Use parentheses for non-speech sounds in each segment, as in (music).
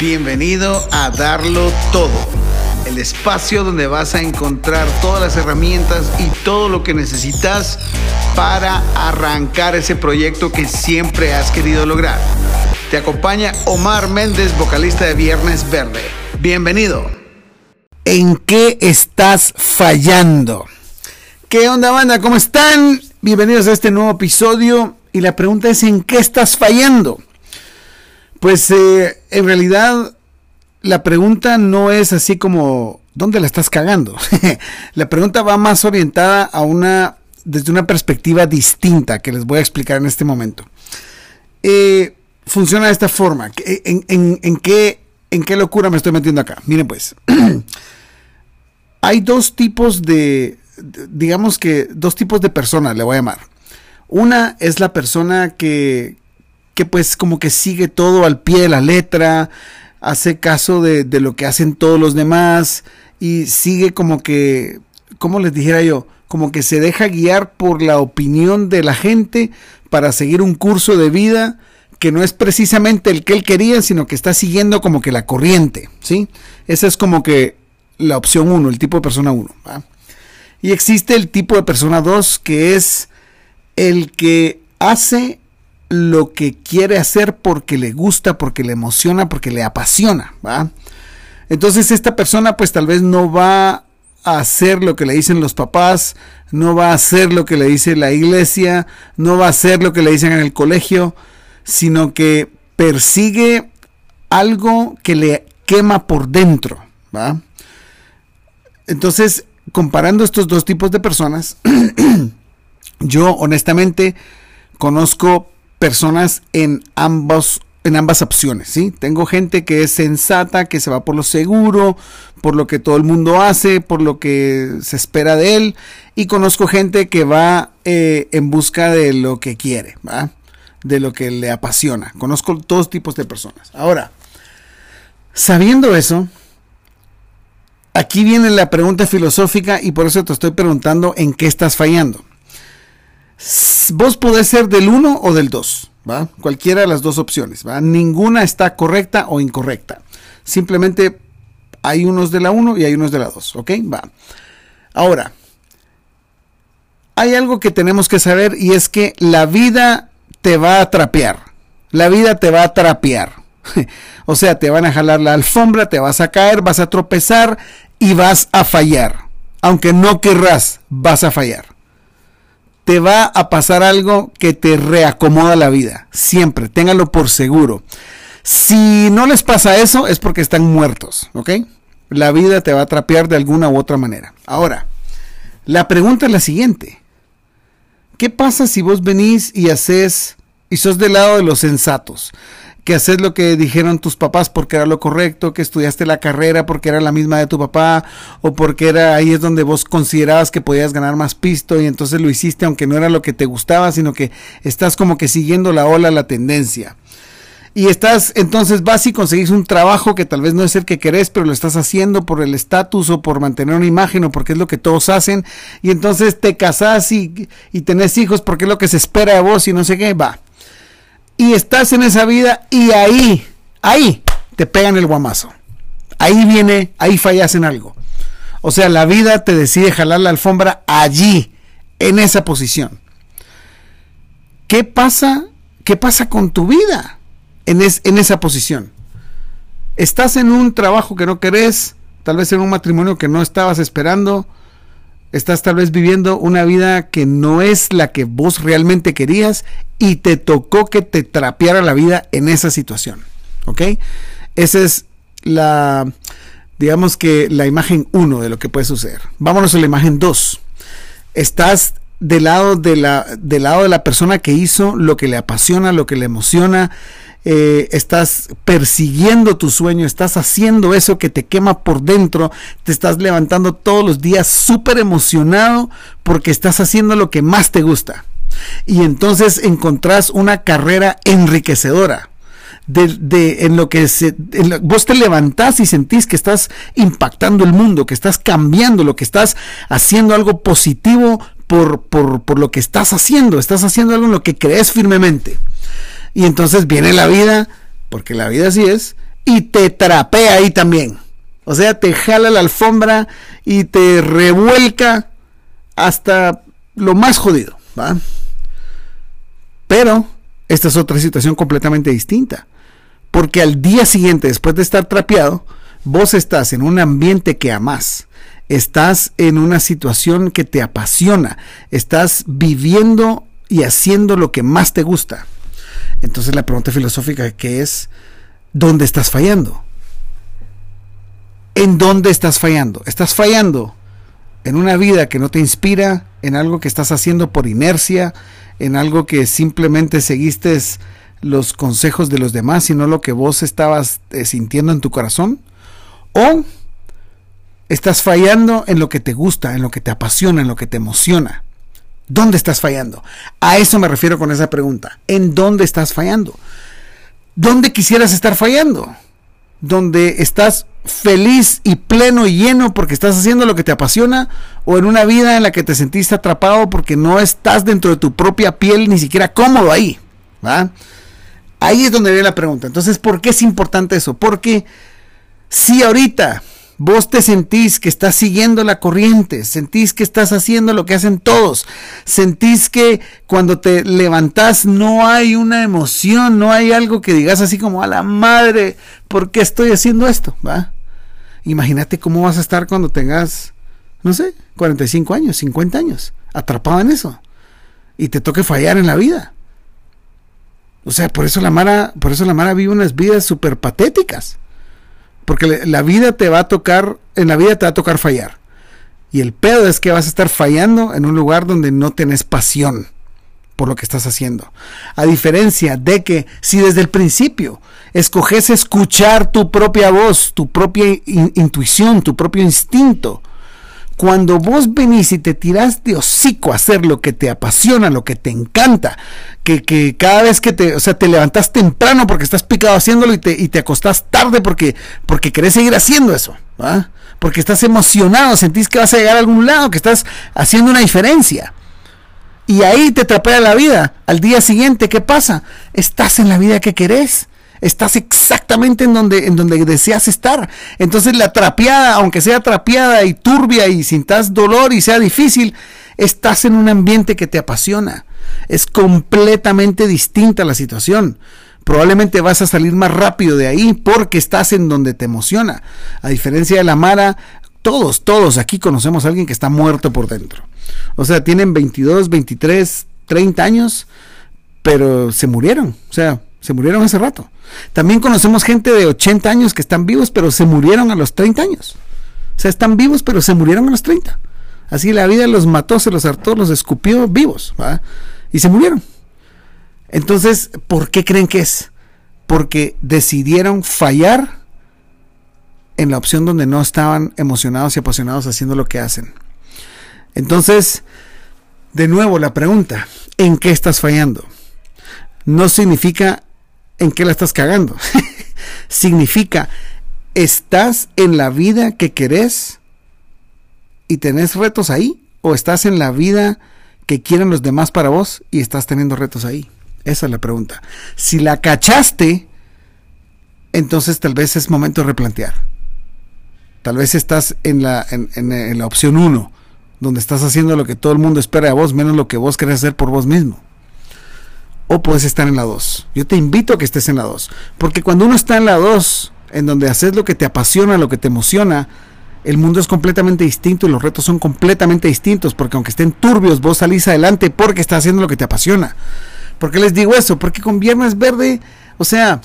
Bienvenido a Darlo Todo, el espacio donde vas a encontrar todas las herramientas y todo lo que necesitas para arrancar ese proyecto que siempre has querido lograr. Te acompaña Omar Méndez, vocalista de Viernes Verde. Bienvenido. ¿En qué estás fallando? ¿Qué onda banda? ¿Cómo están? Bienvenidos a este nuevo episodio y la pregunta es ¿en qué estás fallando? Pues eh, en realidad la pregunta no es así como ¿dónde la estás cagando? (laughs) la pregunta va más orientada a una desde una perspectiva distinta que les voy a explicar en este momento. Eh, funciona de esta forma. ¿En, qué, ¿En qué locura me estoy metiendo acá? Miren pues, (clears throat) hay dos tipos de, digamos que dos tipos de personas, le voy a llamar. Una es la persona que, que pues como que sigue todo al pie de la letra, hace caso de, lo que hacen todos los demás y sigue como que, como les dijera yo, como que se deja guiar por la opinión de la gente para seguir un curso de vida que no es precisamente el que él quería, sino que está siguiendo como que la corriente, ¿sí? Esa es como que la opción 1, el tipo de persona 1. Y existe el tipo de persona 2, que es el que hace lo que quiere hacer porque le gusta, porque le emociona, porque le apasiona, ¿va? Entonces esta persona pues tal vez no va a hacer lo que le dicen los papás, no va a hacer lo que le dice la iglesia, no va a hacer lo que le dicen en el colegio, sino que persigue algo que le quema por dentro, ¿va? Entonces, comparando estos dos tipos de personas, (clears throat) yo honestamente conozco personas en ambos en ambas opciones, ¿sí? Tengo gente que es sensata, que se va por lo seguro, por lo que todo el mundo hace, por lo que se espera de él, y conozco gente que va eh, en busca de lo que quiere. De lo que le apasiona. Conozco todos tipos de personas. Ahora, sabiendo eso, aquí viene la pregunta filosófica y por eso te estoy preguntando en qué estás fallando vos podés ser del 1 o del 2, ¿va? Cualquiera de las dos opciones, ¿va? Ninguna está correcta o incorrecta. Simplemente hay unos de la 1 y hay unos de la 2, ¿ok? Va. Ahora, hay algo que tenemos que saber y es que la vida te va a trapear. La vida te va a trapear. (laughs) o sea, te van a jalar la alfombra, te vas a caer, vas a tropezar y vas a fallar. Aunque no querrás, vas a fallar te va a pasar algo que te reacomoda la vida. Siempre, téngalo por seguro. Si no les pasa eso, es porque están muertos, ¿ok? La vida te va a trapear de alguna u otra manera. Ahora, la pregunta es la siguiente. ¿Qué pasa si vos venís y haces, y sos del lado de los sensatos? Que haces lo que dijeron tus papás porque era lo correcto, que estudiaste la carrera porque era la misma de tu papá, o porque era ahí es donde vos considerabas que podías ganar más pisto y entonces lo hiciste aunque no era lo que te gustaba, sino que estás como que siguiendo la ola, la tendencia. Y estás, entonces vas y conseguís un trabajo que tal vez no es el que querés, pero lo estás haciendo por el estatus o por mantener una imagen o porque es lo que todos hacen. Y entonces te casás y, y tenés hijos porque es lo que se espera de vos y no sé qué, va y estás en esa vida y ahí, ahí te pegan el guamazo. Ahí viene, ahí fallas en algo. O sea, la vida te decide jalar la alfombra allí, en esa posición. ¿Qué pasa? ¿Qué pasa con tu vida en, en esa posición? Estás en un trabajo que no querés, tal vez en un matrimonio que no estabas esperando, estás tal vez viviendo una vida que no es la que vos realmente querías y te tocó que te trapeara la vida en esa situación. ¿Ok? Esa es la, digamos que la imagen 1 de lo que puede suceder. Vámonos a la imagen 2. Estás del lado de la, del lado de la persona que hizo lo que le apasiona, lo que le emociona, eh, estás persiguiendo tu sueño, estás haciendo eso que te quema por dentro, te estás levantando todos los días súper emocionado porque estás haciendo lo que más te gusta. Y entonces encontrás una carrera enriquecedora. De, en lo que vos te levantás y sentís que estás impactando el mundo, que estás cambiando, lo que estás haciendo algo positivo por, por, por lo que estás haciendo, estás haciendo algo en lo que crees firmemente. Y entonces viene la vida, porque la vida así es, y te trapea ahí también. O sea, te jala la alfombra y te revuelca hasta lo más jodido. ¿va? Pero esta es otra situación completamente distinta. Porque al día siguiente, después de estar trapeado, vos estás en un ambiente que amas. Estás en una situación que te apasiona. Estás viviendo y haciendo lo que más te gusta. Entonces la pregunta filosófica que es, ¿dónde estás fallando? ¿En dónde estás fallando? ¿Estás fallando en una vida que no te inspira, en algo que estás haciendo por inercia, en algo que simplemente seguiste los consejos de los demás y no lo que vos estabas eh, sintiendo en tu corazón? ¿O estás fallando en lo que te gusta, en lo que te apasiona, en lo que te emociona? ¿Dónde estás fallando? A eso me refiero con esa pregunta. ¿En dónde estás fallando? ¿Dónde quisieras estar fallando? ¿Donde estás feliz y pleno y lleno porque estás haciendo lo que te apasiona? ¿O en una vida en la que te sentiste atrapado porque no estás dentro de tu propia piel ni siquiera cómodo ahí? Ahí es donde viene la pregunta. Entonces, ¿por qué es importante eso? Porque si ahorita Vos te sentís que estás siguiendo la corriente, sentís que estás haciendo lo que hacen todos, sentís que cuando te levantás no hay una emoción, no hay algo que digas así como a la madre, ¿por qué estoy haciendo esto? ¿Va? Imagínate cómo vas a estar cuando tengas, no sé, 45 años, 50 años, atrapado en eso, y te toque fallar en la vida. O sea, por eso la Mara, por eso la Mara vive unas vidas súper patéticas. Porque la vida te va a tocar, en la vida te va a tocar fallar. Y el pedo es que vas a estar fallando en un lugar donde no tenés pasión por lo que estás haciendo. A diferencia de que si desde el principio escoges escuchar tu propia voz, tu propia intuición, tu propio instinto, cuando vos venís y te tirás de hocico a hacer lo que te apasiona, lo que te encanta, que, que cada vez que te, o sea, te levantás temprano porque estás picado haciéndolo y te, y te acostás tarde porque, porque querés seguir haciendo eso, porque estás emocionado, sentís que vas a llegar a algún lado, que estás haciendo una diferencia. Y ahí te trapea la vida. Al día siguiente, ¿qué pasa? Estás en la vida que querés estás exactamente en donde, en donde deseas estar. Entonces la trapeada, aunque sea trapeada y turbia y sintas dolor y sea difícil, estás en un ambiente que te apasiona. Es completamente distinta la situación. Probablemente vas a salir más rápido de ahí porque estás en donde te emociona. A diferencia de la Mara, todos, todos aquí conocemos a alguien que está muerto por dentro. O sea, tienen 22, 23, 30 años, pero se murieron. O sea, se murieron hace rato. También conocemos gente de 80 años que están vivos, pero se murieron a los 30 años. O sea, están vivos, pero se murieron a los 30. Así la vida los mató, se los hartó, los escupió vivos. Y se murieron. Entonces, ¿por qué creen que es? Porque decidieron fallar en la opción donde no estaban emocionados y apasionados haciendo lo que hacen. Entonces, de nuevo la pregunta, ¿en qué estás fallando? No significa en qué la estás cagando. (laughs) Significa, ¿estás en la vida que querés y tenés retos ahí? ¿O estás en la vida que quieren los demás para vos y estás teniendo retos ahí? Esa es la pregunta. Si la cachaste, entonces tal vez es momento de replantear. Tal vez estás en la, en, la opción 1, donde estás haciendo lo que todo el mundo espera de vos, menos lo que vos querés hacer por vos mismo o puedes estar en la 2. Yo te invito a que estés en la 2. Porque cuando uno está en la 2, en donde haces lo que te apasiona, lo que te emociona, el mundo es completamente distinto y los retos son completamente distintos. Porque aunque estén turbios, vos salís adelante porque estás haciendo lo que te apasiona. ¿Por qué les digo eso? Porque con Viernes Verde, o sea,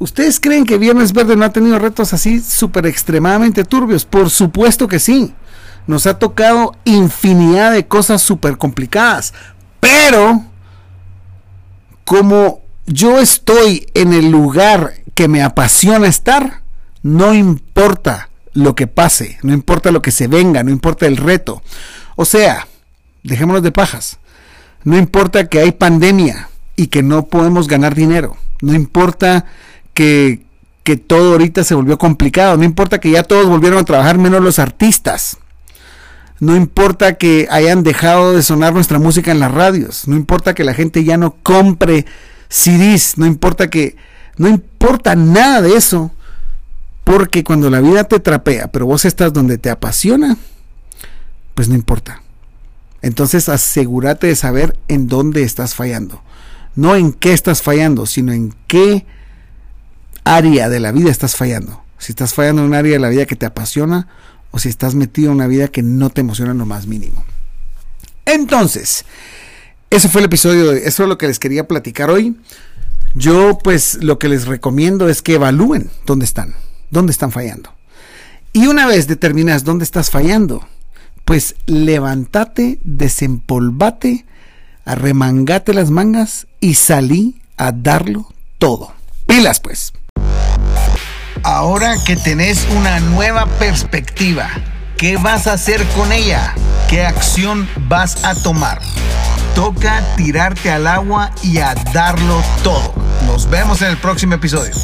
¿ustedes creen que Viernes Verde no ha tenido retos así súper extremadamente turbios? Por supuesto que sí. Nos ha tocado infinidad de cosas súper complicadas. Pero como yo estoy en el lugar que me apasiona estar, no importa lo que pase, no importa lo que se venga, no importa el reto. O sea, dejémonos de pajas. No importa que hay pandemia y que no podemos ganar dinero. No importa que, que todo ahorita se volvió complicado. No importa que ya todos volvieron a trabajar menos los artistas. No importa que hayan dejado de sonar nuestra música en las radios. No importa que la gente ya no compre CDs. No importa que No importa nada de eso, porque cuando la vida te trapea, pero vos estás donde te apasiona, pues no importa. Entonces asegúrate de saber en dónde estás fallando. No en qué estás fallando, sino en qué área de la vida estás fallando. Si estás fallando en un área de la vida que te apasiona o si estás metido en una vida que no te emociona en lo más mínimo. Entonces, ese fue el episodio, de, eso es lo que les quería platicar hoy. Yo pues lo que les recomiendo es que evalúen dónde están, dónde están fallando. Y una vez determinas dónde estás fallando, pues levántate, desempolvate, arremangate las mangas y salí a darlo todo. Pilas pues. Ahora que tenés una nueva perspectiva, ¿qué vas a hacer con ella? ¿Qué acción vas a tomar? Toca tirarte al agua y a darlo todo. Nos vemos en el próximo episodio.